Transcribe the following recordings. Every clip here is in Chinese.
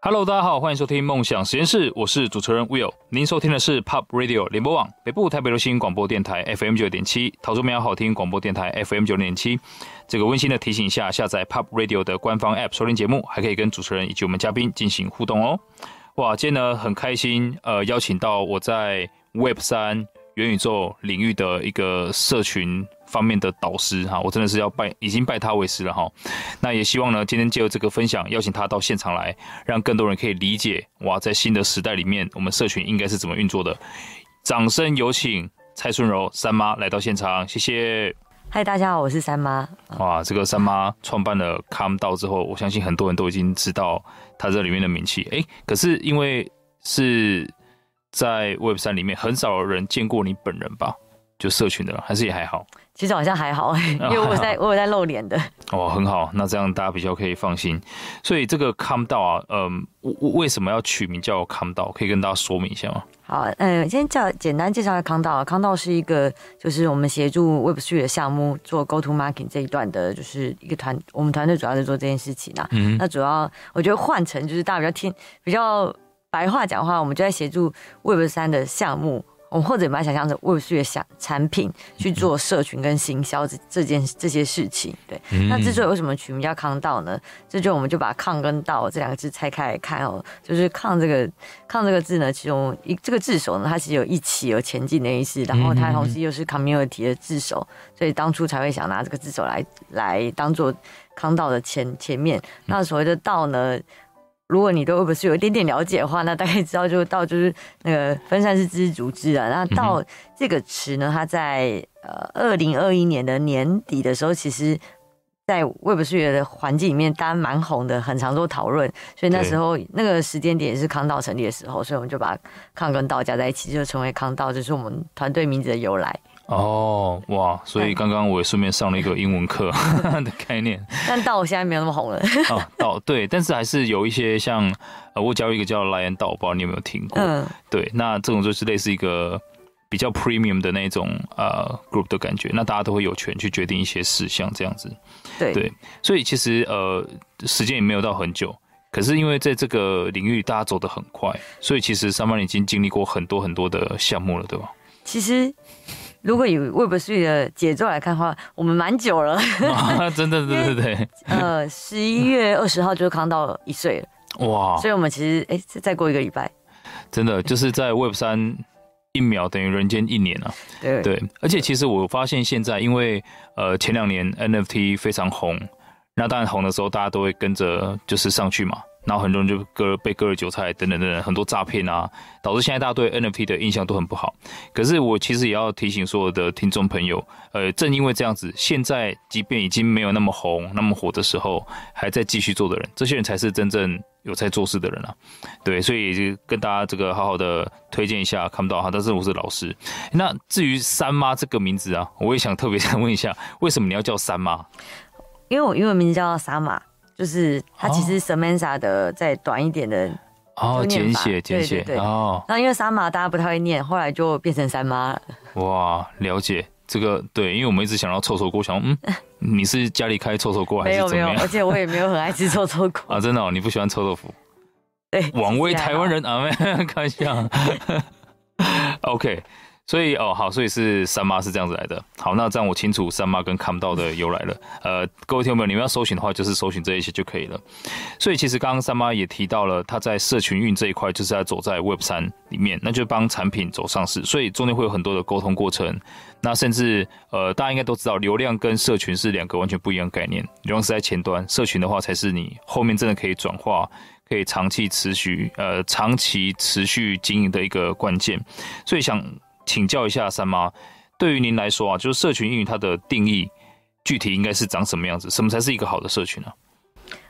Hello，大家好，欢迎收听梦想实验室，我是主持人 Will。您收听的是 Pop Radio 联播网北部台北流行广播电台 FM 九点七，桃竹苗好听广播电台 FM 九点七。这个温馨的提醒一下，下载 Pop Radio 的官方 App 收听节目，还可以跟主持人以及我们嘉宾进行互动哦。哇，今天呢很开心，呃，邀请到我在 Web 三元宇宙领域的一个社群方面的导师哈，我真的是要拜，已经拜他为师了哈。那也希望呢，今天借由这个分享，邀请他到现场来，让更多人可以理解哇，在新的时代里面，我们社群应该是怎么运作的。掌声有请蔡顺柔三妈来到现场，谢谢。嗨，大家好，我是三妈。哇，这个三妈创办了 Calm DAO 之后，我相信很多人都已经知道他这里面的名气。哎，可是因为是在 Web 三里面，很少有人见过你本人吧？就社群的，还是也还好。其实好像还好，因为我在、哦、我有在露脸的。哦，很好，那这样大家比较可以放心。所以这个 Calm DAO 啊，嗯，为什么要取名叫 Calm DAO？可以跟大家说明一下吗？好，嗯，先叫简单介绍一下 Calm DAO。Calm DAO 是一个，就是我们协助 Web3 的项目做 Go to Market 这一段的，就是一个团。我们团队主要是做这件事情啊。嗯。那主要我觉得换成就是大家比较听比较白话讲话，我们就在协助 Web 三的项目。我们或者把它想象成 Web3 的想产品去做社群跟行销这这件这些事情，对。那之所以为什么取名叫康道呢？这就我们就把抗跟道这两个字拆开来看哦，就是抗这个抗这个字呢，其中一这个字首呢，它其实有一起有前进的意思，然后它同时又是 community 的字首，所以当初才会想拿这个字首来来当做康道的前前面。那所谓的道呢？如果你对 Web 是有一点点了解的话，那大概知道就到就是那个分散式知识组织啊。那到这个词呢，它在呃二零二一年的年底的时候，其实在 Web 数学的环境里面，大家蛮红的，很常做讨论。所以那时候那个时间点也是康道成立的时候，所以我们就把康跟道加在一起，就成为康道，就是我们团队名字的由来。哦，哇！所以刚刚我也顺便上了一个英文课 的概念，但道现在没有那么红了。哦，道对，但是还是有一些像呃，我教一个叫 Lion 道，我不知道你有没有听过？嗯，对，那这种就是类似一个比较 premium 的那种呃 group 的感觉，那大家都会有权去决定一些事项，这样子。对对，所以其实呃，时间也没有到很久，可是因为在这个领域大家走得很快，所以其实三班已经经历过很多很多的项目了，对吧？其实。如果以 Web3 的节奏来看的话，我们蛮久了，啊、真的，对对对。呃，十一月二十号就康到一岁了，哇！所以我们其实，哎、欸，再过一个礼拜，真的就是在 Web 三一秒等于人间一年啊。对对，而且其实我发现现在，因为呃前两年 NFT 非常红，那当然红的时候大家都会跟着就是上去嘛。然后很多人就割被割了韭菜等等等等，很多诈骗啊，导致现在大家对 NFT 的印象都很不好。可是我其实也要提醒所有的听众朋友，呃，正因为这样子，现在即便已经没有那么红、那么火的时候，还在继续做的人，这些人才是真正有在做事的人啊。对，所以就跟大家这个好好的推荐一下，看不到哈，但是我是老师。那至于三妈这个名字啊，我也想特别想问一下，为什么你要叫三妈？因为我英文名字叫三妈。就是它其实 Samantha 的再短一点的哦，简写简写哦。那因为三妈大家不太会念，后来就变成三妈了。哇，了解这个对，因为我们一直想要臭臭锅，想嗯，你是家里开臭臭锅还是怎么样？没有没有，而且我也没有很爱吃臭臭锅 啊，真的哦，你不喜欢臭豆腐？对，枉为台湾人啊，没开玩笑。OK。所以哦好，所以是三妈是这样子来的。好，那这样我清楚三妈跟看不到的由来了。呃，各位听众们，你们要搜寻的话，就是搜寻这一些就可以了。所以其实刚刚三妈也提到了，她在社群运这一块，就是在走在 Web 三里面，那就帮产品走上市。所以中间会有很多的沟通过程。那甚至呃，大家应该都知道，流量跟社群是两个完全不一样的概念。流量是在前端，社群的话才是你后面真的可以转化、可以长期持续呃长期持续经营的一个关键。所以想。请教一下三妈，对于您来说啊，就是社群运营它的定义具体应该是长什么样子？什么才是一个好的社群呢？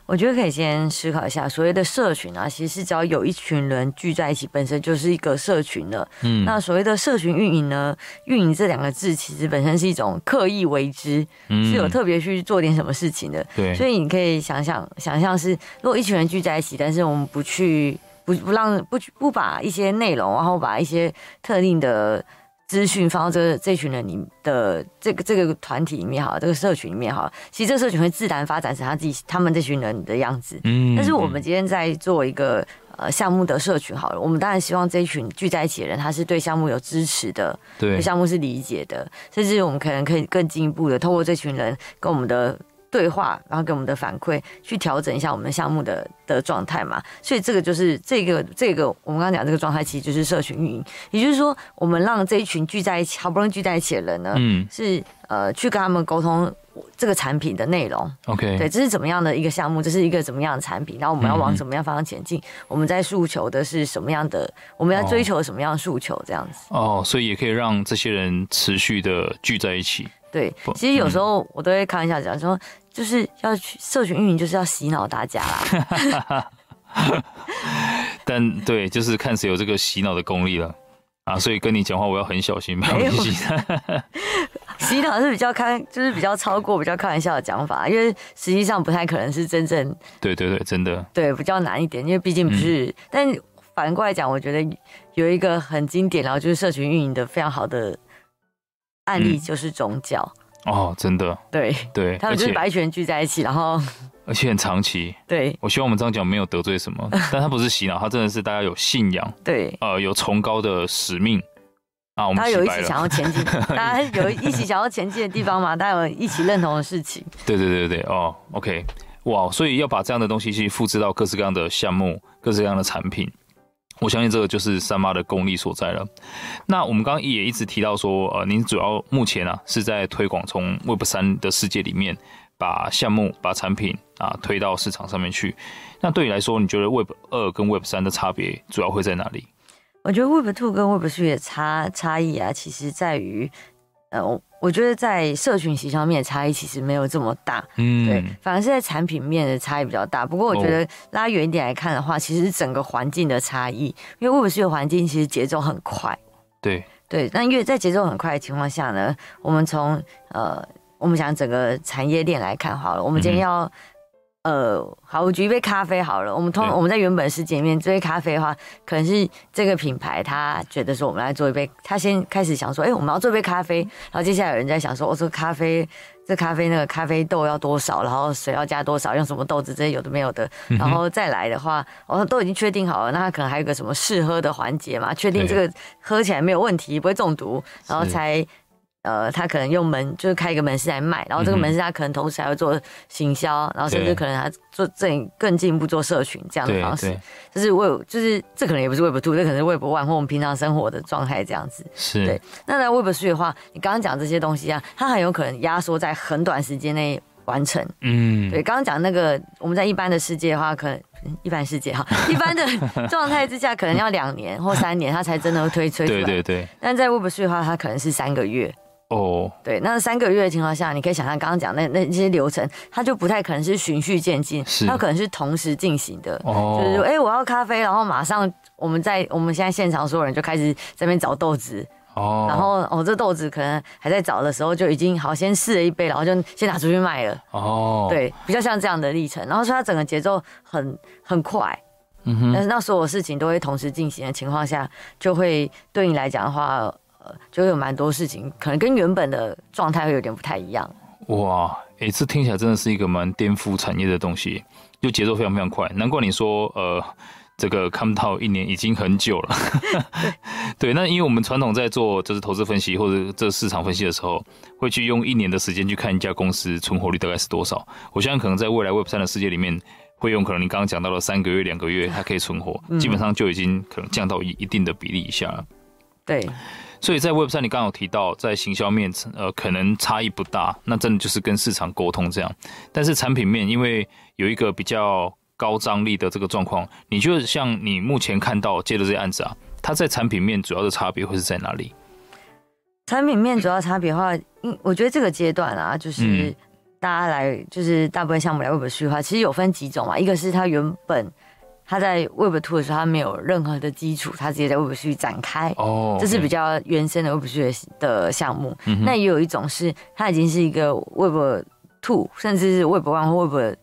我觉得可以先思考一下，所谓的社群啊，其实是只要有一群人聚在一起，本身就是一个社群了。嗯，那所谓的社群运营呢，运营这两个字其实本身是一种刻意为之，嗯是有特别去做点什么事情的。对，所以你可以想想，想象是如果一群人聚在一起，但是我们不去，不不让不不把一些内容，然后把一些特定的。资讯放到这个这群人里的这个这个团体里面哈，这个社群里面哈，其实这个社群会自然发展成他自己他们这群人的样子。嗯，但是我们今天在做一个呃项目的社群好了，我们当然希望这一群聚在一起的人，他是对项目有支持的，对项目是理解的，甚至我们可能可以更进一步的，透过这群人跟我们的。对话，然后给我们的反馈，去调整一下我们的项目的的状态嘛。所以这个就是这个这个我们刚刚讲这个状态，其实就是社群运营。也就是说，我们让这一群聚在一起，好不容易聚在一起的人呢，嗯，是呃去跟他们沟通这个产品的内容。OK，对，这是怎么样的一个项目？这是一个怎么样的产品？然后我们要往怎么样方向前进？嗯、我们在诉求的是什么样的？我们要追求什么样的诉求？这样子。哦，所以也可以让这些人持续的聚在一起。对，其实有时候我都会开玩笑讲说，就是要去社群运营，就是要洗脑大家啦。但对，就是看谁有这个洗脑的功力了啊！所以跟你讲话，我要很小心，没有洗 洗脑是比较开，就是比较超过比较开玩笑的讲法，因为实际上不太可能是真正。对对对，真的。对，比较难一点，因为毕竟不是。嗯、但反过来讲，我觉得有一个很经典，然后就是社群运营的非常好的。案例就是宗教、嗯、哦，真的，对对，他们就是把一群人聚在一起，然后而且很长期。对，我希望我们这样讲没有得罪什么，但他不是洗脑，他真的是大家有信仰，对，呃，有崇高的使命啊。我们大家有一起想要前进，大家有一起想要前进的地方嘛？大家有一起认同的事情。对对对对哦，OK，哇，所以要把这样的东西去复制到各式各样的项目、各式各样的产品。我相信这个就是三妈的功力所在了。那我们刚刚也一直提到说，呃，您主要目前啊是在推广从 Web 三的世界里面把项目、把产品啊推到市场上面去。那对你来说，你觉得 Web 二跟 Web 三的差别主要会在哪里？我觉得 Web two 跟 Web three 的差差异啊，其实在于。呃，我我觉得在社群形象面的差异其实没有这么大，嗯，对，反而是在产品面的差异比较大。不过我觉得拉远一点来看的话，其实是整个环境的差异，因为 Web 3的环境其实节奏很快，对对。但因为在节奏很快的情况下呢，我们从呃，我们想整个产业链来看好了，我们今天要。嗯呃，好，我举一杯咖啡好了。我们通我们在原本世界里面，这杯咖啡的话，可能是这个品牌他觉得说，我们来做一杯，他先开始想说，哎、欸，我们要做一杯咖啡。然后接下来有人在想说，我、哦、说咖啡，这咖啡那个咖啡豆要多少，然后水要加多少，用什么豆子，这些有的没有的。然后再来的话，我、哦、都已经确定好了，那他可能还有个什么试喝的环节嘛，确定这个喝起来没有问题，不会中毒，然后才。呃，他可能用门就是开一个门市来卖，然后这个门市他可能同时还要做行销，然后甚至可能还做更更进一步做社群这样的方式，就是 Web，就是这可能也不是 Web Two，这可能是 Web One 或我们平常生活的状态这样子。是对。那在 Web Three 的话，你刚刚讲这些东西啊，它很有可能压缩在很短时间内完成。嗯，对。刚刚讲那个我们在一般的世界的话，可能一般世界哈，一般的 状态之下，可能要两年或三年，它才真的会推推出来。对对对。但在 Web Three 的话，它可能是三个月。哦，oh. 对，那三个月的情况下，你可以想象刚刚讲那那些流程，它就不太可能是循序渐进，它可能是同时进行的。哦，oh. 就是说，哎、欸，我要咖啡，然后马上我们在我们现在现场所有人就开始在那边找豆子。哦，oh. 然后哦，这豆子可能还在找的时候就已经好，先试了一杯，然后就先拿出去卖了。哦，oh. 对，比较像这样的历程。然后说它整个节奏很很快，嗯哼，但是那所有事情都会同时进行的情况下，就会对你来讲的话。就有蛮多事情，可能跟原本的状态会有点不太一样。哇，哎、欸，这听起来真的是一个蛮颠覆产业的东西，就节奏非常非常快。难怪你说，呃，这个看不到一年已经很久了。对，那因为我们传统在做就是投资分析或者这市场分析的时候，会去用一年的时间去看一家公司存活率大概是多少。我相信可能在未来 Web 三的世界里面，会用可能你刚刚讲到了三个月、两个月，它可以存活，嗯、基本上就已经可能降到一一定的比例以下了。对。所以在 Web 三，你刚有提到，在行销面，呃，可能差异不大，那真的就是跟市场沟通这样。但是产品面，因为有一个比较高张力的这个状况，你就像你目前看到接的这些案子啊，它在产品面主要的差别会是在哪里？产品面主要差别的话，嗯，我觉得这个阶段啊，就是大家来就是大部分项目来 Web 虚的话，其实有分几种嘛，一个是它原本它在 Web Two 的时候，他没有任何的基础，他直接在 Web 3展开，哦，oh, okay. 这是比较原生的 Web Three 的项目。嗯、那也有一种是他已经是一个 Web Two，甚至是 Web One 或 Web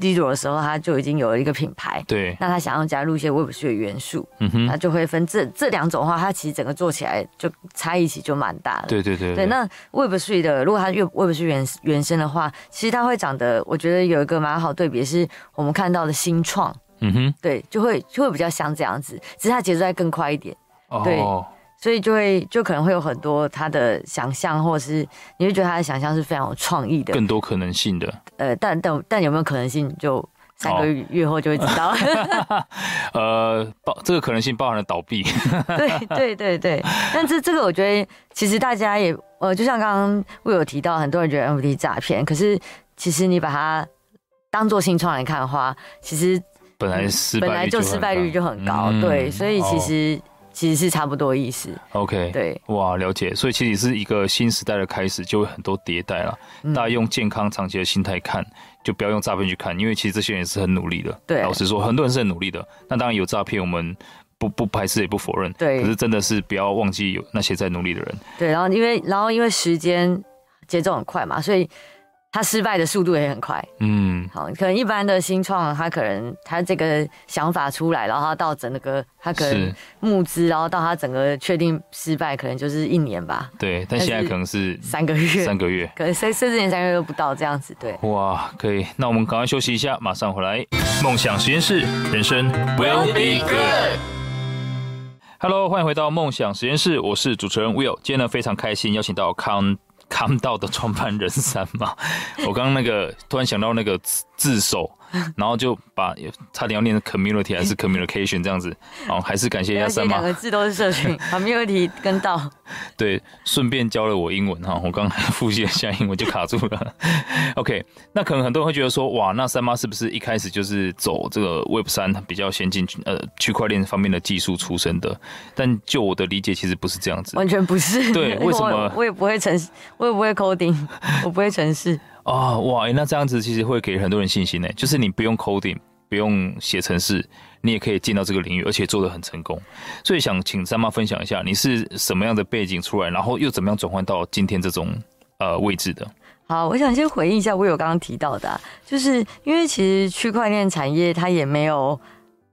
Zero 的时候，他就已经有了一个品牌。对，那他想要加入一些 Web Three 的元素，嗯哼，那就会分这这两种的话，它其实整个做起来就差异其实就蛮大的。对对对，对。那 Web Three 的，如果它越 Web Three 原原生的话，其实它会长得，我觉得有一个蛮好对比，是我们看到的新创，嗯哼，对，就会就会比较像这样子，只是它节奏再更快一点。哦。对。所以就会就可能会有很多他的想象，或者是你会觉得他的想象是非常有创意的，更多可能性的。呃，但但但有没有可能性，就三个月后就会知道。哦、呃，包这个可能性包含了倒闭。对对对对，但这这个我觉得其实大家也呃，就像刚刚我有提到，很多人觉得 NFT 诈骗，可是其实你把它当做新创来看的话，其实本来失本来就失败率就很高，嗯、对，所以其实。哦其实是差不多意思。OK，对，哇，了解。所以其实是一个新时代的开始，就会很多迭代了。嗯、大家用健康长期的心态看，就不要用诈骗去看，因为其实这些人也是很努力的。对，老实说，很多人是很努力的。那当然有诈骗，我们不不排斥也不否认。对，可是真的是不要忘记有那些在努力的人。对，然后因为然后因为时间节奏很快嘛，所以。他失败的速度也很快，嗯，好，可能一般的新创，他可能他这个想法出来，然后他到整个他可能募资，然后到他整个确定失败，可能就是一年吧。对，但现在可能是三个月，三个月，可能甚甚至连三个月都不到这样子。对，哇，可以，那我们赶快休息一下，马上回来。梦想实验室，人生 will be good。Hello，欢迎回到梦想实验室，我是主持人 Will，今天呢非常开心邀请到康。看到的创办人三吗，我刚刚那个突然想到那个自首。然后就把差点要念成 community 还是 communication 这样子，哦，还是感谢一下三妈。两个字都是社群，community 跟到。对，顺便教了我英文哈，我刚刚还复习了一下英文就卡住了。OK，那可能很多人会觉得说，哇，那三妈是不是一开始就是走这个 Web 三比较先进呃区块链方面的技术出身的？但就我的理解，其实不是这样子，完全不是。对，为什么？我，我也不会程式，我也不会 coding，我不会程式。啊、哦、哇，那这样子其实会给很多人信心呢。就是你不用 coding，不用写程式，你也可以进到这个领域，而且做得很成功。所以想请三妈分享一下，你是什么样的背景出来，然后又怎么样转换到今天这种呃位置的？好，我想先回应一下我有刚刚提到的、啊，就是因为其实区块链产业它也没有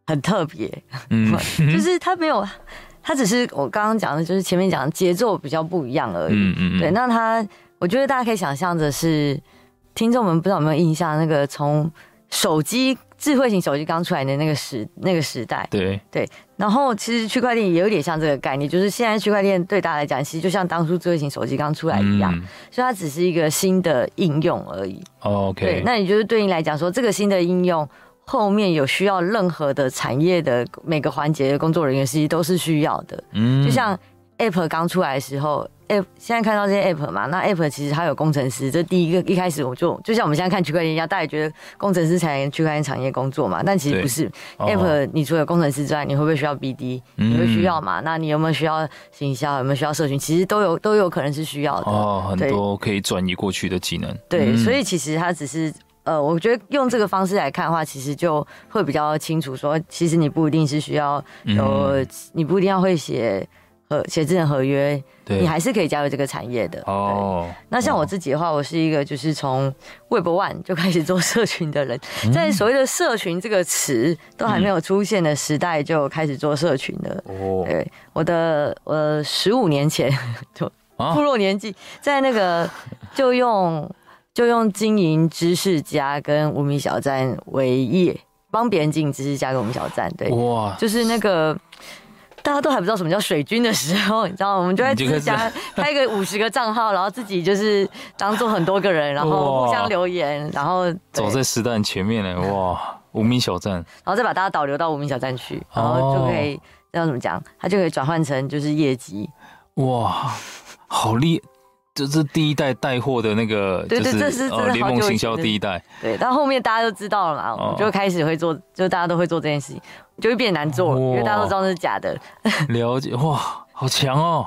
很特别，嗯，就是它没有，它只是我刚刚讲的，就是前面讲的节奏比较不一样而已。嗯嗯嗯。对，那它，我觉得大家可以想象的是。听众们不知道有没有印象，那个从手机智慧型手机刚出来的那个时那个时代，对对。然后其实区块链也有点像这个概念，就是现在区块链对大家来讲，其实就像当初智慧型手机刚出来一样，嗯、所以它只是一个新的应用而已。哦、OK，对，那也就是对你来讲说，这个新的应用后面有需要任何的产业的每个环节的工作人员，其实都是需要的。嗯，就像 App 刚出来的时候。App 现在看到这些 App 嘛，那 App 其实它有工程师，这第一个一开始我就就像我们现在看区块链一样，大家也觉得工程师才能区块链产业工作嘛，但其实不是。App 你除了工程师之外，你会不会需要 BD？你会需要嘛？那你有没有需要行销？有没有需要社群？其实都有都有可能是需要的。哦，很多可以转移过去的技能。对，所以其实它只是呃，我觉得用这个方式来看的话，其实就会比较清楚说，其实你不一定是需要有，你不一定要会写。呃，写字的合约，对你还是可以加入这个产业的。哦，那像我自己的话，我是一个就是从 Web One 就开始做社群的人，嗯、在所谓的社群这个词都还没有出现的时代，就开始做社群的。哦，对，我的呃十五年前 就步入年纪，在那个 就用就用经营知识家跟无名小站为业，帮别人经营知识家跟无名小站。对，哇，就是那个。大家都还不知道什么叫水军的时候，你知道吗？我们就在自家 开个五十个账号，然后自己就是当做很多个人，然后互相留言，然后走在时代前面呢。哇，无名小站，然后再把大家导流到无名小站去，然后就可以要怎么讲，它就可以转换成就是业绩。哇，好厉害！这是第一代带货的那个，对对，这是联盟行销第一代。对，到后面大家都知道了嘛，我们就开始会做，就大家都会做这件事情。就会变难做，因为大家都知道那是假的。了解哇，好强哦！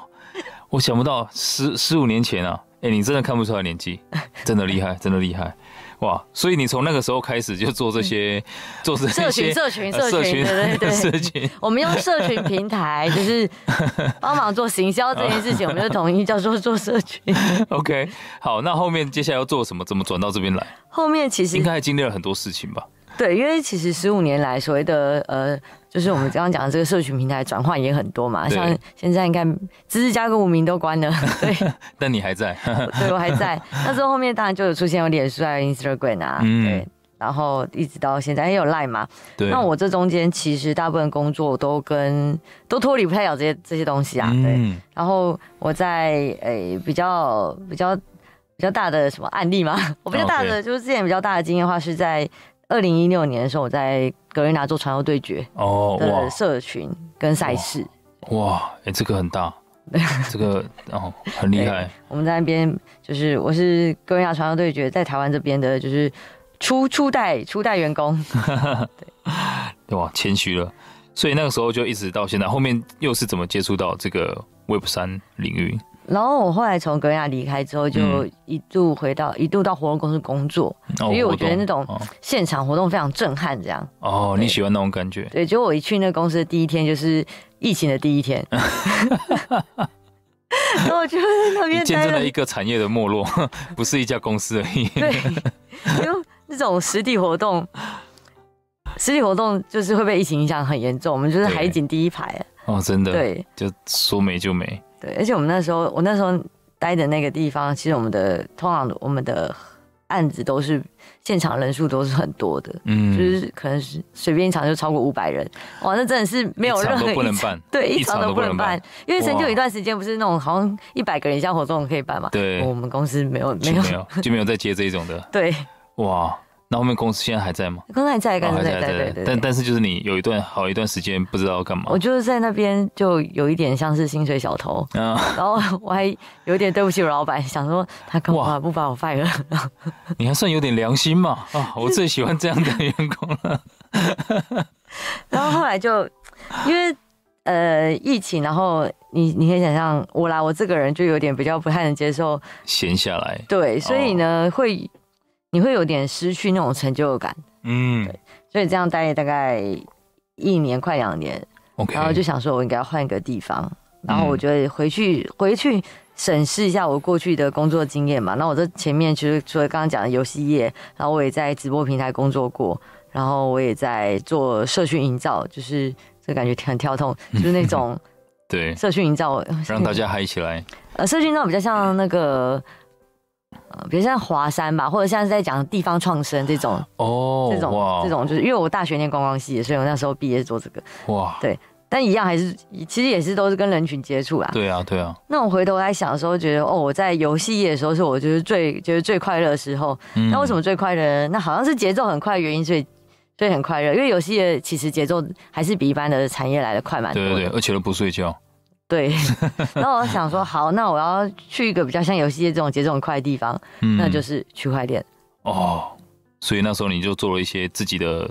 我想不到十十五年前啊，哎，你真的看不出来年纪，真的厉害，真的厉害。哇！所以你从那个时候开始就做这些，嗯、做这些社群、社群、社群，对对对，社群。我们用社群平台 就是帮忙做行销这件事情，我们就统一叫做做社群。OK，好，那后面接下来要做什么？怎么转到这边来？后面其实应该还经历了很多事情吧？对，因为其实十五年来所谓的呃。就是我们刚刚讲的这个社群平台转换也很多嘛，像现在你看，知识家跟无名都关了，对。但你还在，对，我还在。那时候后面当然就有出现有脸书啊、Instagram 啊，嗯、对。然后一直到现在也有 Line 嘛。对。那我这中间其实大部分工作都跟都脱离不太了这些这些东西啊，对。嗯、然后我在诶、欸、比较比较比较大的什么案例嘛，我比较大的就是之前比较大的经验的话是在。二零一六年的时候，我在格瑞纳做传说对决哦的社群跟赛事，哇，哎、欸，这个很大，这个哦很厉害。我们在那边就是我是格瑞纳传说对决在台湾这边的，就是初初代初代员工，对哇，谦虚了。所以那个时候就一直到现在，后面又是怎么接触到这个 Web 三领域？然后我后来从格亚离开之后，就一度回到、嗯、一度到活动公司工作，因为我觉得那种现场活动非常震撼，这样。哦，你喜欢那种感觉？对，结果我一去那个公司的第一天就是疫情的第一天，然后我就在那边见证了一个产业的没落，不是一家公司而已。对，因为那种实体活动，实体活动就是会被疫情影响很严重，我们就是海景第一排。哦，真的。对，就说没就没。对，而且我们那时候，我那时候待的那个地方，其实我们的通常我们的案子都是现场人数都是很多的，嗯，就是可能是随便一场就超过五百人，哇，那真的是没有任何一场，都不能办，对，一场都不能办，因为曾经有一段时间不是那种好像一百个人以下活动可以办嘛，对，我们公司没有没有没有就没有再接这一种的，对，哇。那后面公司现在还在吗？公司还在，还在，对对对。但但是就是你有一段好一段时间不知道要干嘛。我就是在那边就有一点像是薪水小偷，然后我还有点对不起我老板，想说他干嘛不把我 fire 了？你还算有点良心嘛？啊，我最喜欢这样的员工了。然后后来就因为呃疫情，然后你你可以想象我来，我这个人就有点比较不太能接受闲下来。对，所以呢会。你会有点失去那种成就感，嗯，对，所以这样待了大概一年快两年.然后就想说，我应该要换一个地方，然后我觉得回去、嗯、回去审视一下我过去的工作经验嘛。那我这前面其实除了刚刚讲的游戏业，然后我也在直播平台工作过，然后我也在做社群营造，就是这感觉很跳痛，就是那种 对社群营造，让大家嗨起来。呃，社群营造比较像那个。呃，比如像华山吧，或者像是在讲地方创生这种哦，这种这种就是因为我大学念观光系，所以我那时候毕业做这个哇，对，但一样还是其实也是都是跟人群接触啦。对啊，对啊。那我回头来想的时候，觉得哦，我在游戏业的时候是我觉得最觉得最快乐的时候。嗯。那为什么最快乐？那好像是节奏很快的原因，所以所以很快乐。因为游戏业其实节奏还是比一般的产业来的快蛮多的。对对对，而且都不睡觉。对，然后我想说，好，那我要去一个比较像游戏界这种节奏很快的地方，嗯、那就是区块链。哦，所以那时候你就做了一些自己的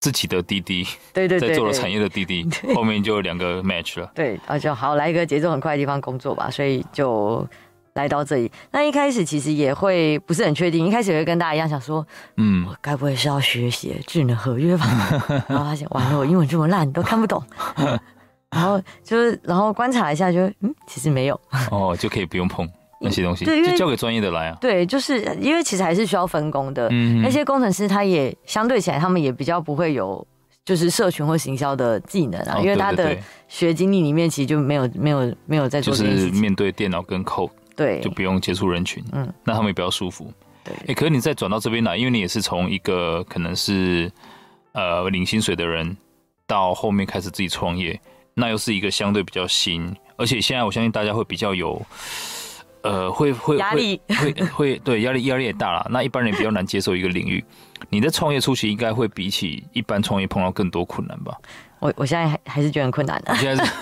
自己的滴滴，对对对，在做了产业的滴滴，后面就有两个 match 了。对，啊，就好来一个节奏很快的地方工作吧，所以就来到这里。那一开始其实也会不是很确定，一开始也会跟大家一样想说，嗯，我该不会是要学写智能合约吧？然后发现完了，我英文这么烂，都看不懂。然后就是，然后观察一下就，就嗯，其实没有哦，就可以不用碰 那些东西，对，就交给专业的来啊。对，就是因为其实还是需要分工的。嗯，那些工程师他也相对起来，他们也比较不会有就是社群或行销的技能啊，哦、因为他的学经历里面其实就没有没有没有在做，就是面对电脑跟 code，对，就不用接触人群，嗯，那他们也比较舒服。对，哎，可是你再转到这边来，因为你也是从一个可能是呃领薪水的人，到后面开始自己创业。那又是一个相对比较新，而且现在我相信大家会比较有，呃，会会压力，会会对压力压力也大了。那一般人比较难接受一个领域，你在创业初期应该会比起一般创业碰到更多困难吧？我我现在还还是觉得很困难的。现在是，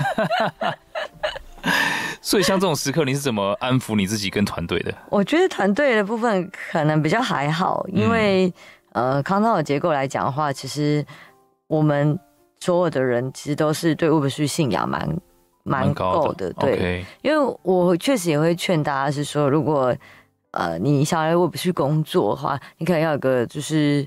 所以像这种时刻，你是怎么安抚你自己跟团队的？我觉得团队的部分可能比较还好，因为、嗯、呃，康道的结构来讲的话，其实我们。所有的人其实都是对 Web3 信仰蛮蛮够的，对。因为我确实也会劝大家是说，如果呃你想要不去工作的话，你可能要有个就是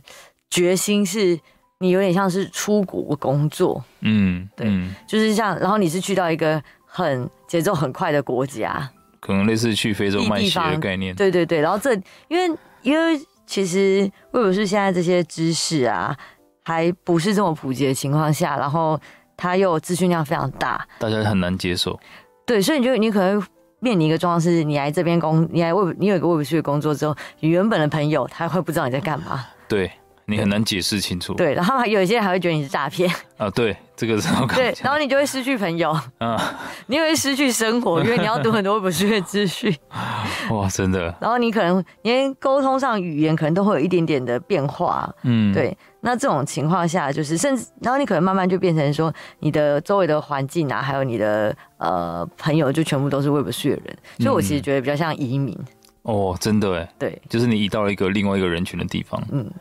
决心，是你有点像是出国工作，嗯，对，嗯、就是像然后你是去到一个很节奏很快的国家，可能类似去非洲卖鞋的概念，对对对。然后这因为因为其实为什么是现在这些知识啊还不是这么普及的情况下，然后。它又资讯量非常大，大家很难接受。对，所以你就你可能面临一个状况是，你来这边工，你来为你有一个 Web3 的工作之后，你原本的朋友他会不知道你在干嘛。对。你很难解释清楚，对，然后还有一些人还会觉得你是诈骗。啊，对，这个是我对，然后你就会失去朋友，啊，你会失去生活，因为你要读很多不是的资讯，哇，真的，然后你可能连沟通上语言可能都会有一点点的变化，嗯，对，那这种情况下就是，甚至然后你可能慢慢就变成说，你的周围的环境啊，还有你的呃朋友就全部都是 Web3 的人，所以我其实觉得比较像移民，哦，真的哎，对，就是你移到了一个另外一个人群的地方，嗯。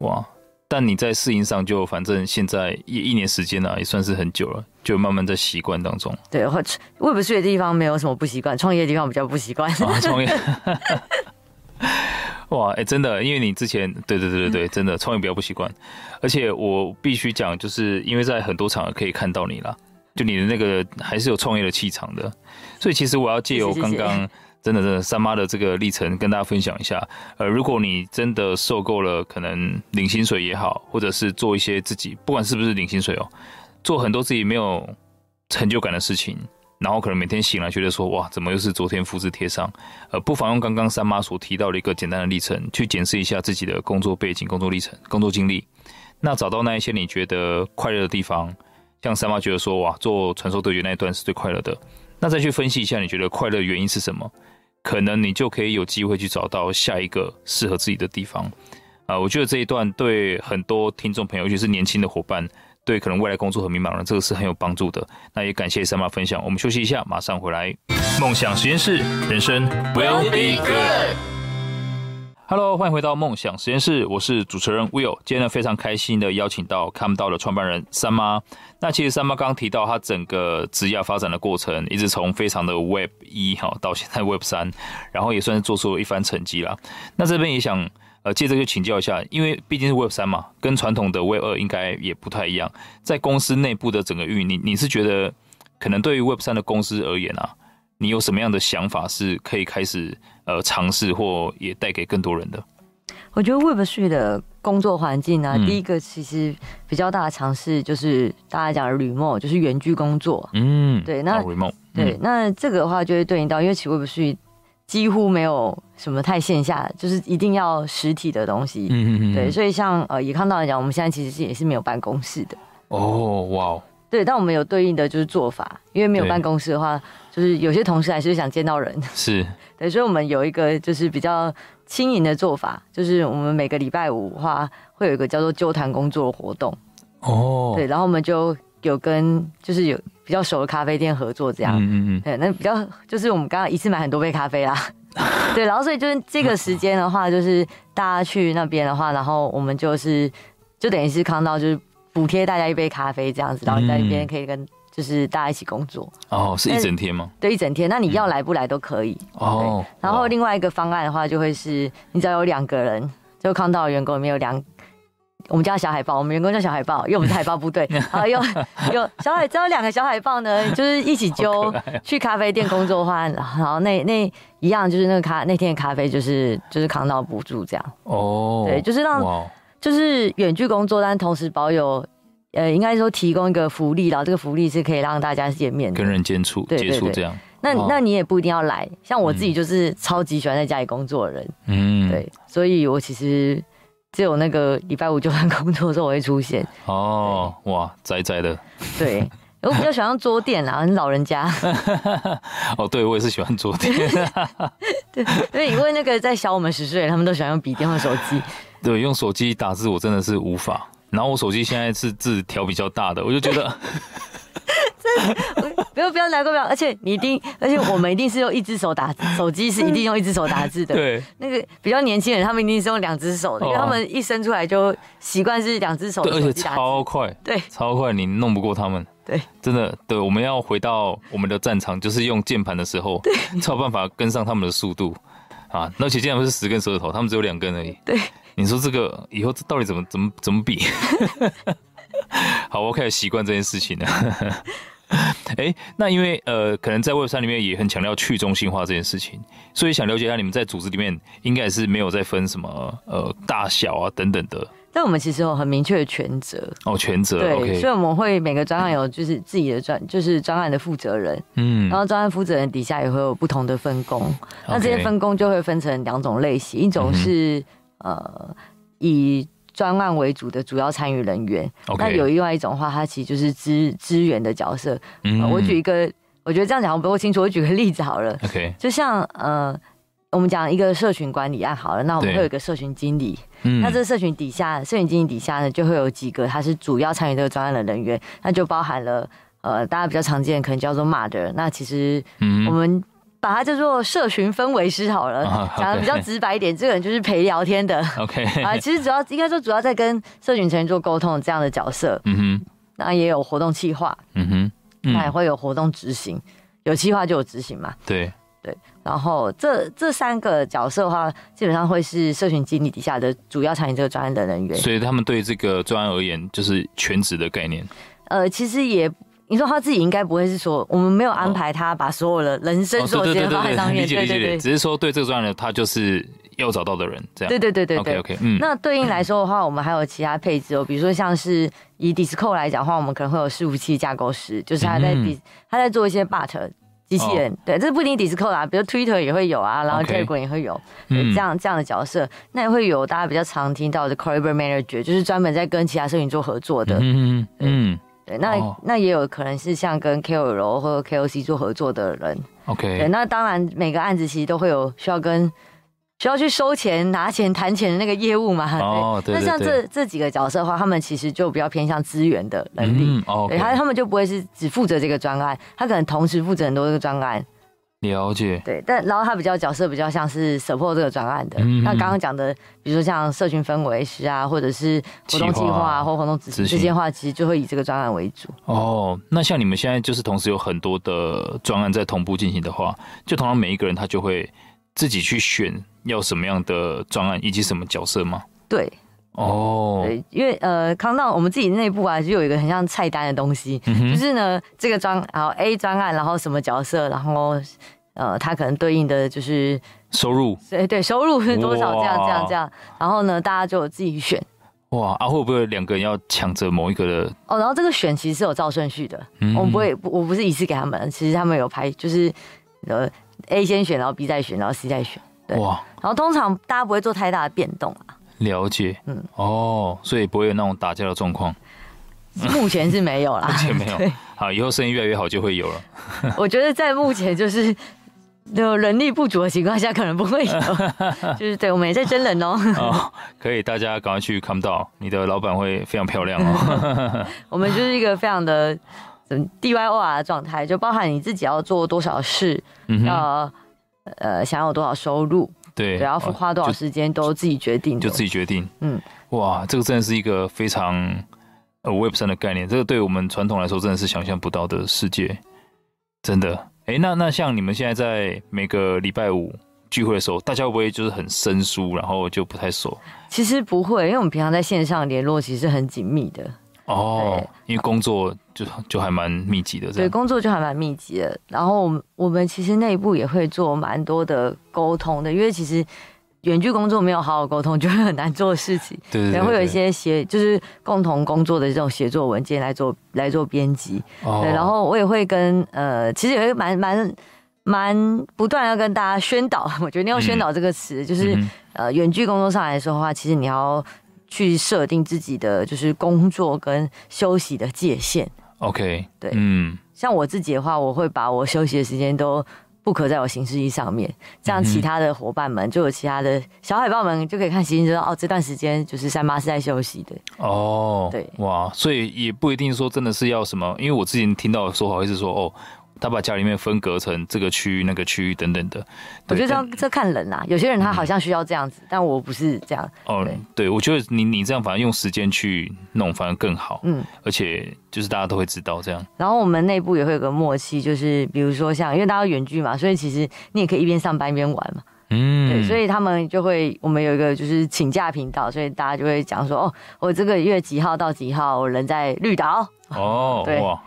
哇！但你在适应上，就反正现在一一年时间了，也算是很久了，就慢慢在习惯当中。对，或我不去的地方没有什么不习惯，创业的地方比较不习惯。啊，创业。哇，哎、欸，真的，因为你之前，对对对对对，真的创业比较不习惯，而且我必须讲，就是因为在很多场合可以看到你啦，就你的那个还是有创业的气场的，所以其实我要借由刚刚。真的，真的，三妈的这个历程跟大家分享一下。呃，如果你真的受够了，可能领薪水也好，或者是做一些自己不管是不是领薪水哦，做很多自己没有成就感的事情，然后可能每天醒来觉得说，哇，怎么又是昨天复制贴上？呃，不妨用刚刚三妈所提到的一个简单的历程，去检视一下自己的工作背景、工作历程、工作经历，那找到那一些你觉得快乐的地方，像三妈觉得说，哇，做传说对决那一段是最快乐的。那再去分析一下，你觉得快乐的原因是什么？可能你就可以有机会去找到下一个适合自己的地方啊！我觉得这一段对很多听众朋友，尤其是年轻的伙伴，对可能未来工作很迷茫的，这个是很有帮助的。那也感谢三妈分享，我们休息一下，马上回来。梦想实验室，人生 will be good。Hello，欢迎回到梦想实验室，我是主持人 Will。今天呢，非常开心的邀请到看不到的创办人三妈。那其实三妈刚提到，她整个职业发展的过程，一直从非常的 Web 一哈到现在 Web 三，然后也算是做出了一番成绩啦。那这边也想呃，接着就请教一下，因为毕竟是 Web 三嘛，跟传统的 Web 二应该也不太一样。在公司内部的整个运营，你你是觉得可能对于 Web 三的公司而言啊，你有什么样的想法是可以开始？呃，尝试或也带给更多人的。我觉得 Web3 的工作环境呢、啊，嗯、第一个其实比较大的尝试就是大家讲的 remote，就是远距工作。嗯，对，那 remote，对，那这个的话就会对应到，因为其实 Web3 几乎没有什么太线下，就是一定要实体的东西。嗯嗯嗯。对，所以像呃，以康道来讲，我们现在其实是也是没有办公室的。哦，哇。对，但我们有对应的就是做法，因为没有办公室的话，就是有些同事还是想见到人。是。对，所以我们有一个就是比较轻盈的做法，就是我们每个礼拜五的话会有一个叫做纠谈工作的活动。哦。对，然后我们就有跟就是有比较熟的咖啡店合作，这样。嗯嗯嗯。对，那比较就是我们刚刚一次买很多杯咖啡啦。对，然后所以就是这个时间的话，就是大家去那边的话，然后我们就是就等于是康到就是。补贴大家一杯咖啡这样子，然后你在那边可以跟就是大家一起工作。哦，是一整天吗？对，一整天。那你要来不来都可以。哦。然后另外一个方案的话，就会是你只要有两个人，就康道的员工里面有两，我们叫小海豹，我们员工叫小海豹，因为我们是海豹部队。好，有有小海，只要两个小海豹呢，就是一起揪 去咖啡店工作的话，然后那那一样就是那个咖那天的咖啡就是就是康道补助这样。哦。对，就是让。就是远距工作，但同时保有，呃，应该说提供一个福利，然后这个福利是可以让大家见面的，跟人接触，接触这样。那那你也不一定要来，像我自己就是超级喜欢在家里工作的人，嗯，对，所以我其实只有那个礼拜五就算工作的时候我会出现。哦，哇，宅宅的。对，我比较喜欢桌垫啦，很老人家。哦，对，我也是喜欢桌垫。对，因为因为那个在小我们十岁，他们都喜欢用笔电或手机。对，用手机打字我真的是无法。然后我手机现在是字条比较大的，我就觉得，这不不要不要难过，不要，而且你一定，而且我们一定是用一只手打字，手机是一定用一只手打字的。对，那个比较年轻人，他们一定是用两只手的，因为他们一生出来就习惯是两只手手。对，而且超快，对，超快，你弄不过他们。对，真的，对，我们要回到我们的战场，就是用键盘的时候，对，才有办法跟上他们的速度啊。而且竟然不是十根手指头，他们只有两根而已。对，你说这个以后到底怎么怎么怎么比？好，我开始习惯这件事情了。哎、欸，那因为呃，可能在 Web 三里面也很强调去中心化这件事情，所以想了解一下你们在组织里面应该也是没有在分什么呃大小啊等等的。但我们其实有很明确的权责。哦，权责对，okay、所以我们会每个专案有就是自己的专，就是专案的负责人，嗯，然后专案负责人底下也会有不同的分工，嗯、那这些分工就会分成两种类型，一种是、嗯、呃以专案为主的主要参与人员。那有另外一种的话，它其实就是支支援的角色。嗯、呃，我举一个，我觉得这样讲不够清楚，我举个例子好了，OK，就像呃。我们讲一个社群管理案好了，那我们会有一个社群经理，嗯，那这个社群底下，社群经理底下呢，就会有几个他是主要参与这个专案的人员，那就包含了呃，大家比较常见可能叫做 Mother，那其实我们把它叫做社群氛围师好了，讲的比较直白一点，这个人就是陪聊天的，OK，啊，其实主要应该说主要在跟社群成员做沟通这样的角色，嗯哼，那也有活动企划，嗯哼，那也会有活动执行，有企划就有执行嘛，对。对，然后这这三个角色的话，基本上会是社群经理底下的主要参与这个专案的人员。所以他们对这个专案而言，就是全职的概念。呃，其实也，你说他自己应该不会是说，我们没有安排他把所有的人生所有时间放在上面。对对对，只是说对这个专业的他就是要找到的人，这样。对对对对对。OK OK，嗯。那对应来说的话，我们还有其他配置哦，比如说像是以 Discord 来讲的话，我们可能会有伺服器架构师，就是他在、嗯、他在做一些 but。机器人，对，这不一定 Discord 啊，比如 Twitter 也会有啊，然后 Telegram 也会有，这样这样的角色，那也会有大家比较常听到的 Collaborator Manager，就是专门在跟其他社群做合作的，嗯嗯嗯，对，那那也有可能是像跟 KOL 或者 KOC 做合作的人，OK，对，那当然每个案子其实都会有需要跟。需要去收钱、拿钱、谈钱的那个业务嘛？哦，对。那像这这几个角色的话，他们其实就比较偏向资源的能力。嗯，哦。对，他他们就不会是只负责这个专案，他可能同时负责很多这个专案。了解。对，但然后他比较角色比较像是 support 这个专案的。嗯。那刚刚讲的，比如说像社群氛围师啊，或者是活动计划啊，或活动执行这些话，其实就会以这个专案为主。哦，那像你们现在就是同时有很多的专案在同步进行的话，就通常每一个人他就会自己去选。要什么样的专案以及什么角色吗？对，哦，对，因为呃，康道我们自己内部啊，就有一个很像菜单的东西，就是呢，这个专，然后 A 专案，然后什么角色，然后呃，它可能对应的就是收入，对对，收入是多少，这样这样这样，然后呢，大家就自己选。哇啊，会不会两个人要抢着某一个的？哦，然后这个选其实是有照顺序的，嗯、我们不会，我不是一次给他们，其实他们有排，就是呃 A 先选，然后 B 再选，然后 C 再选。哇，然后通常大家不会做太大的变动啊。了解，嗯，哦，所以不会有那种打架的状况。目前是没有啦，目前没有。好，以后生意越来越好就会有了。我觉得在目前就是有人力不足的情况下，可能不会有。就是对，我们也在真人哦。哦，可以，大家赶快去看到你的老板会非常漂亮哦。我们就是一个非常的 DYOR 的状态，就包含你自己要做多少事，嗯，要。呃，想要有多少收入？对，然后花多少时间都自己决定，就自己决定。嗯，哇，这个真的是一个非常呃 Web 三的概念，这个对我们传统来说真的是想象不到的世界，真的。哎，那那像你们现在在每个礼拜五聚会的时候，大家会不会就是很生疏，然后就不太熟？其实不会，因为我们平常在线上联络其实很紧密的。哦，因为工作就就还蛮密集的，对，工作就还蛮密集的。然后我们我们其实内部也会做蛮多的沟通的，因为其实远距工作没有好好沟通，就会很难做事情。对，对，对，对，然后会有一些协，就是共同工作的这种协作文件来做来做编辑。哦，对，然后我也会跟呃，其实也会蛮蛮蛮不断要跟大家宣导。我觉得要宣导这个词，嗯、就是、嗯、呃，远距工作上来说的话，其实你要。去设定自己的就是工作跟休息的界限。OK，对，嗯，像我自己的话，我会把我休息的时间都不可在我行事历上面，这样其他的伙伴们就有其他的小海豹们就可以看行程知道哦，这段时间就是三八是在休息的。哦，对，哇，所以也不一定说真的是要什么，因为我之前听到的说法会是说哦。他把家里面分隔成这个区域、那个区域等等的。我觉得这这看人啦，有些人他好像需要这样子，嗯、但我不是这样。哦，对，对，我觉得你你这样反而用时间去弄，反而更好。嗯，而且就是大家都会知道这样。然后我们内部也会有个默契，就是比如说像因为大家远距嘛，所以其实你也可以一边上班一边玩嘛。嗯，对，所以他们就会，我们有一个就是请假频道，所以大家就会讲说，哦，我这个月几号到几号，我人在绿岛。哦，对，哇，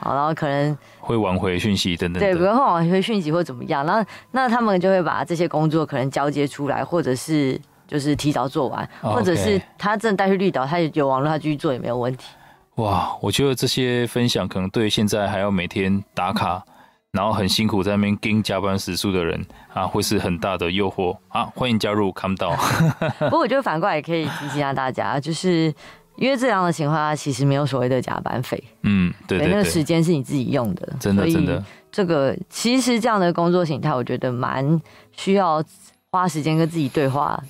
好，然后可能会挽回讯息等等。对，可能会挽回讯息或怎么样，那那他们就会把这些工作可能交接出来，或者是就是提早做完，或者是他真的带去绿岛，他有网络，他继续做也没有问题。哇，我觉得这些分享可能对现在还要每天打卡。然后很辛苦在那边盯加班时数的人啊，会是很大的诱惑啊！欢迎加入，看不到。不过我觉得反过来也可以提醒一下大家，就是因为这样的情况下，其实没有所谓的加班费。嗯，对对对，那个时间是你自己用的，真的真的。这个其实这样的工作形态，我觉得蛮需要花时间跟自己对话。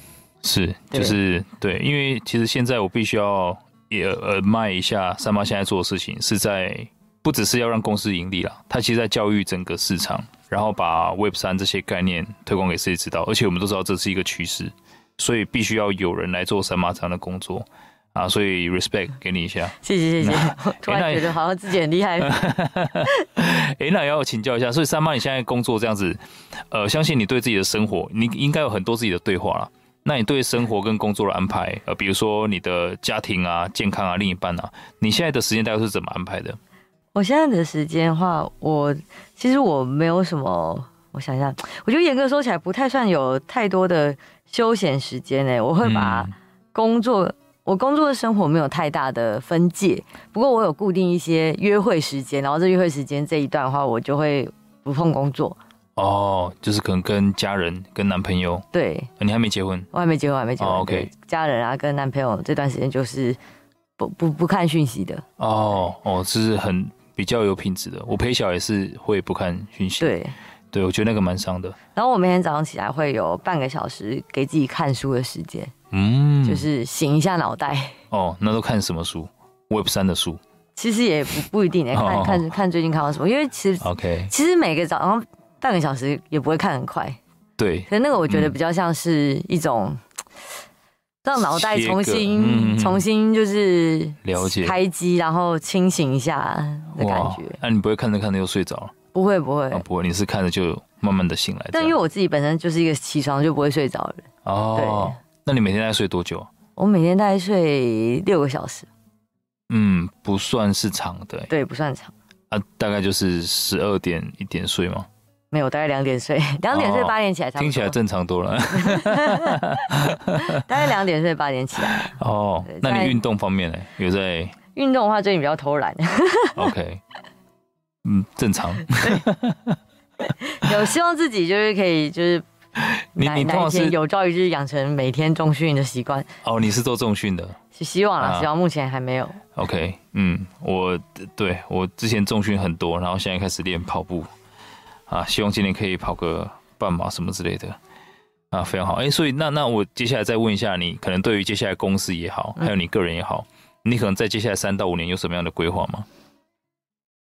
是，就是对，因为其实现在我必须要也呃卖一下三妈现在做的事情是在。不只是要让公司盈利啦，他其实在教育整个市场，然后把 Web 三这些概念推广给世界知道。而且我们都知道这是一个趋势，所以必须要有人来做三妈这样的工作啊。所以 respect 给你一下，谢 谢谢谢。突然觉得好像自己很厉害。哎、欸，那也要请教一下，所以三妈你现在工作这样子，呃，相信你对自己的生活，你应该有很多自己的对话了。那你对生活跟工作的安排，呃，比如说你的家庭啊、健康啊、另一半啊，你现在的时间大概是怎么安排的？我现在的时间的话，我其实我没有什么，我想想，我觉得严格说起来不太算有太多的休闲时间诶。我会把工作，嗯、我工作的生活没有太大的分界，不过我有固定一些约会时间，然后这约会时间这一段的话，我就会不碰工作。哦，就是可能跟家人、跟男朋友。对，你还没结婚？我还没结婚，还没结婚。哦、OK，家人啊，跟男朋友这段时间就是不不不看讯息的。哦哦，这是很。比较有品质的，我陪小也是会不看讯息。对，对我觉得那个蛮伤的。然后我每天早上起来会有半个小时给自己看书的时间，嗯，就是醒一下脑袋。哦，那都看什么书？Web 三的书？其实也不不一定，看看看，看最近看到什么。因为其实 OK，其实每个早上半个小时也不会看很快。对，可是那个我觉得比较像是一种。让脑袋重新、嗯、重新就是了解开机，然后清醒一下的感觉。那、啊、你不会看着看着又睡着了？不会不会、啊、不会，你是看着就慢慢的醒来。但因为我自己本身就是一个起床就不会睡着的人。哦，对。那你每天大概睡多久？我每天大概睡六个小时。嗯，不算是长的。对，不算长。啊，大概就是十二点一点睡吗？没有，大概两点睡，两点睡八点起来，听起来正常多了。大概两点睡八点起来。哦，那你运动方面呢？有在运动的话，最近比较偷懒。OK，嗯，正常。有希望自己就是可以就是你你哪一天有朝一日养成每天重训的习惯。哦，你是做重训的？是希望啊，希望目前还没有。OK，嗯，我对我之前重训很多，然后现在开始练跑步。啊，希望今年可以跑个半马什么之类的，啊，非常好。哎、欸，所以那那我接下来再问一下你，可能对于接下来公司也好，还有你个人也好，嗯、你可能在接下来三到五年有什么样的规划吗？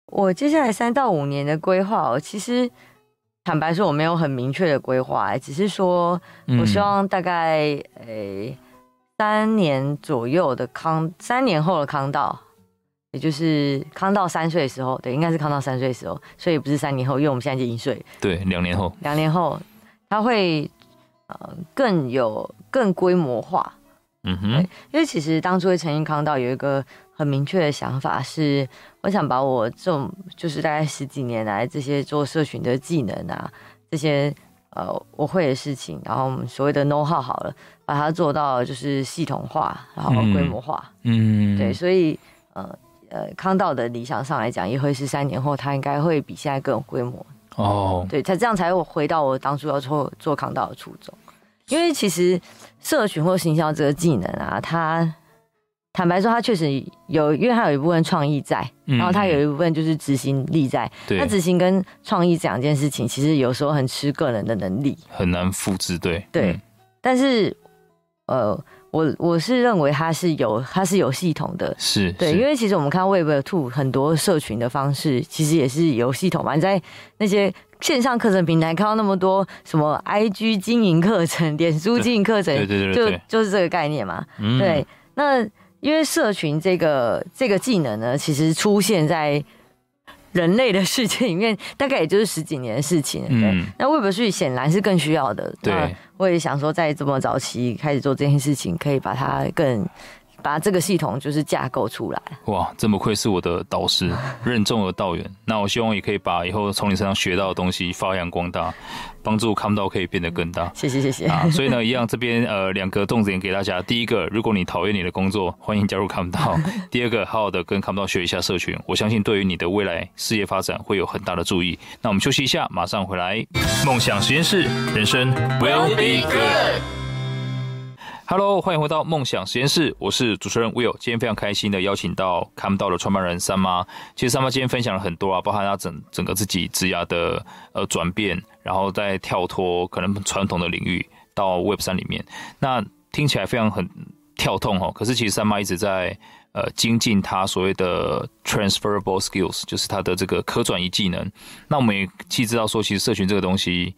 我接下来三到五年的规划，我其实坦白说我没有很明确的规划，只是说我希望大概诶、嗯欸、三年左右的康，三年后的康道。也就是康到三岁的时候，对，应该是康到三岁的时候，所以不是三年后，因为我们现在已经一岁。对，两年后。两年后，他会呃更有更规模化。嗯哼。因为其实当初会成立康道有一个很明确的想法是，我想把我这种就是大概十几年来这些做社群的技能啊，这些呃我会的事情，然后我们所谓的 know how 好了，把它做到就是系统化，然后规模化。嗯。对，所以呃。呃，康道的理想上来讲，也会是三年后，它应该会比现在更有规模哦。对，才这样才会回到我当初要做做康道的初衷。因为其实社群或行销这个技能啊，它坦白说，它确实有，因为它有一部分创意在，然后它有一部分就是执行力在。嗯，那执行跟创意这两件事情，其实有时候很吃个人的能力，很难复制。对，对。但是，呃。我我是认为它是有它是有系统的，是对，因为其实我们看 Web Two 很多社群的方式，其实也是有系统嘛。你在那些线上课程平台看到那么多什么 IG 经营课程、脸书经营课程，对对对，对，就就是这个概念嘛。嗯、对，那因为社群这个这个技能呢，其实出现在。人类的世界里面，大概也就是十几年的事情。对，嗯、那 Web3 显然是更需要的。对，我也想说，在这么早期开始做这件事情，可以把它更。把这个系统就是架构出来。哇，真不愧是我的导师，任重而道远。那我希望也可以把以后从你身上学到的东西发扬光大，帮助康道可以变得更大。谢谢谢谢。啊，所以呢，一样这边呃两个重点给大家。第一个，如果你讨厌你的工作，欢迎加入康道。第二个，好好的跟康道学一下社群，我相信对于你的未来事业发展会有很大的助益。那我们休息一下，马上回来。梦想实验室，人生 will be good。Hello，欢迎回到梦想实验室，我是主持人 Will。今天非常开心的邀请到 Calm.DAO 的创办人三妈。其实三妈今天分享了很多啊，包含她整整个自己职涯的呃转变，然后再跳脱可能传统的领域到 Web 三里面。那听起来非常很跳痛哦。可是其实三妈一直在呃精进她所谓的 transferable skills，就是她的这个可转移技能。那我们也既知道说，其实社群这个东西。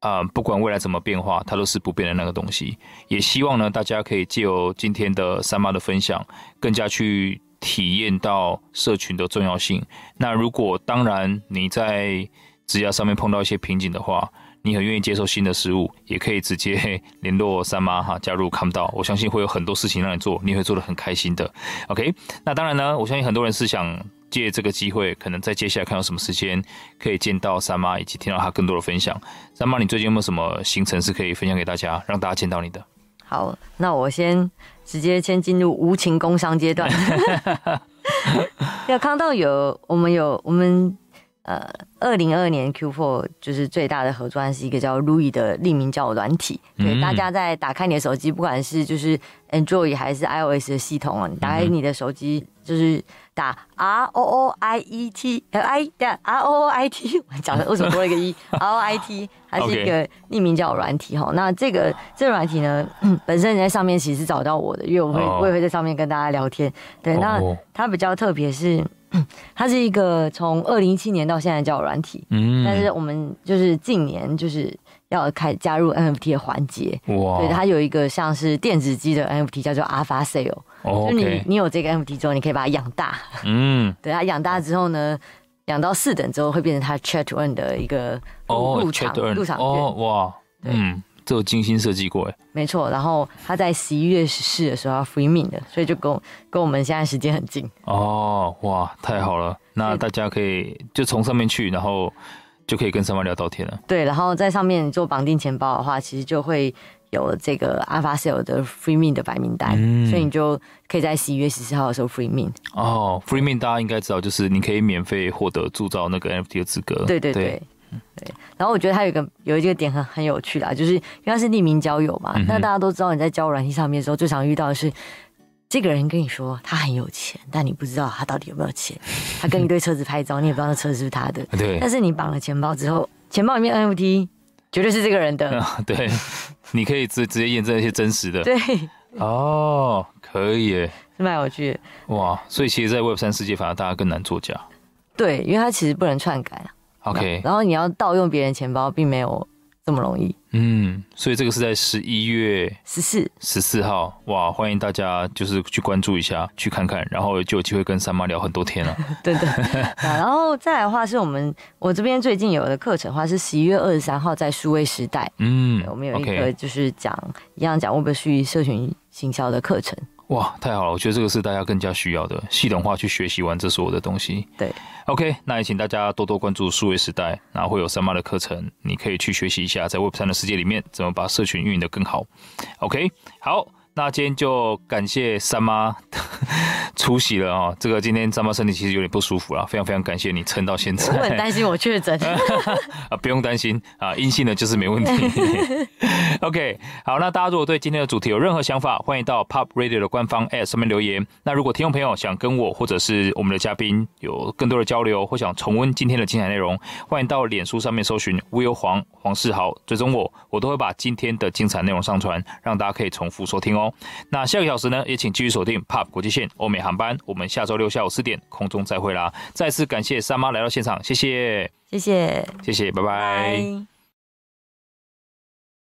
啊、不管未来怎么变化，它都是不变的那个东西。也希望呢，大家可以借由今天的三妈的分享，更加去体验到社群的重要性。那如果当然你在职涯上面碰到一些瓶颈的话，你很愿意接受新的事物，也可以直接 联络三妈哈，加入看不到。我相信会有很多事情让你做，你会做得很开心的。OK，那当然呢，我相信很多人是想。借这个机会，可能在接下来看有什么时间可以见到三妈，以及听到她更多的分享。三妈，你最近有没有什么行程是可以分享给大家，让大家见到你的？好，那我先直接先进入无情工商阶段。要看到有我们有我们呃，二零二二年 Q Four 就是最大的合作案是一个叫 Louis 的匿名交友软体。对，嗯、大家在打开你的手机，不管是就是 Android 还是 iOS 的系统啊，你打开你的手机就是。打 R O O I E T I 的 R O O I T，我讲的为什么多了一个 E？R O I T 它是一个匿名交友软体哈。那这个这个软体呢，本身你在上面其实是找到我的，因为我会我也会在上面跟大家聊天。对，那它比较特别是，它是一个从二零一七年到现在交友软体，嗯，但是我们就是近年就是。要开加入 NFT 的环节，哇！对，它有一个像是电子机的 NFT，叫做 Alpha Sale。哦，就你你有这个 NFT 之后，你可以把它养大。嗯，对，它养大之后呢，养到四等之后会变成它 Chat Earn 的一个入场入场券。哦，哇，嗯，这有精心设计过哎。没错，然后它在十一月十四的时候要 Free Mint 的，所以就跟跟我们现在时间很近。哦，哇，太好了！那大家可以就从上面去，然后。就可以跟三妈聊到天了。对，然后在上面做绑定钱包的话，其实就会有这个 Alpha Sale 的 Free Mint 的白名单，嗯、所以你就可以在十一月十四号的时候 Free Mint。哦，Free Mint 大家应该知道，就是你可以免费获得铸造那个 NFT 的资格。对对对，对，对。然后我觉得它有一个有一个点很很有趣的，就是因为它是匿名交友嘛，那、大家都知道你在交友软件上面的时候，最常遇到的是。这个人跟你说他很有钱，但你不知道他到底有没有钱。他跟一堆车子拍照，你也不知道那车子是不是他的。对。但是你绑了钱包之后，钱包里面 NFT 绝对是这个人的。对。你可以直直接验证一些真实的。对。哦，可以耶。是蛮有趣的。哇，所以其实，在 Web 三世界，反而大家更难作假。对，因为它其实不能篡改。OK。然后你要盗用别人钱包，并没有。这么容易？嗯，所以这个是在十一月十四十四号，哇！欢迎大家就是去关注一下，去看看，然后就有机会跟三妈聊很多天了。对对，然后再来的话是我们我这边最近有的课程的话是十一月二十三号在数位时代，嗯，我们有一个就是讲.一样讲 Web3 社群行销的课程。哇，太好了！我觉得这个是大家更加需要的，系统化去学习完这所有的东西。对，OK，那也请大家多多关注数位时代，然后会有三妈的课程，你可以去学习一下，在 Web 三的世界里面怎么把社群运营得更好。OK，好。那今天就感谢三妈 出席了哦！这个今天三妈身体其实有点不舒服了，非常非常感谢你撑到现在。我很担心我确诊 啊，不用担心啊，阴性的就是没问题。OK，好，那大家如果对今天的主题有任何想法，欢迎到 Pop Radio 的官方 App 上面留言。那如果听众朋友想跟我或者是我们的嘉宾有更多的交流，或想重温今天的精彩内容，欢迎到脸书上面搜寻 Will 黄黄世豪，追踪我，我都会把今天的精彩内容上传，让大家可以重复收听哦。哦。那下个小时呢，也请继续锁定 POP 国际线欧美航班。我们下周六下午四点空中再会啦！再次感谢三妈来到现场，谢谢，谢谢，谢谢，拜拜。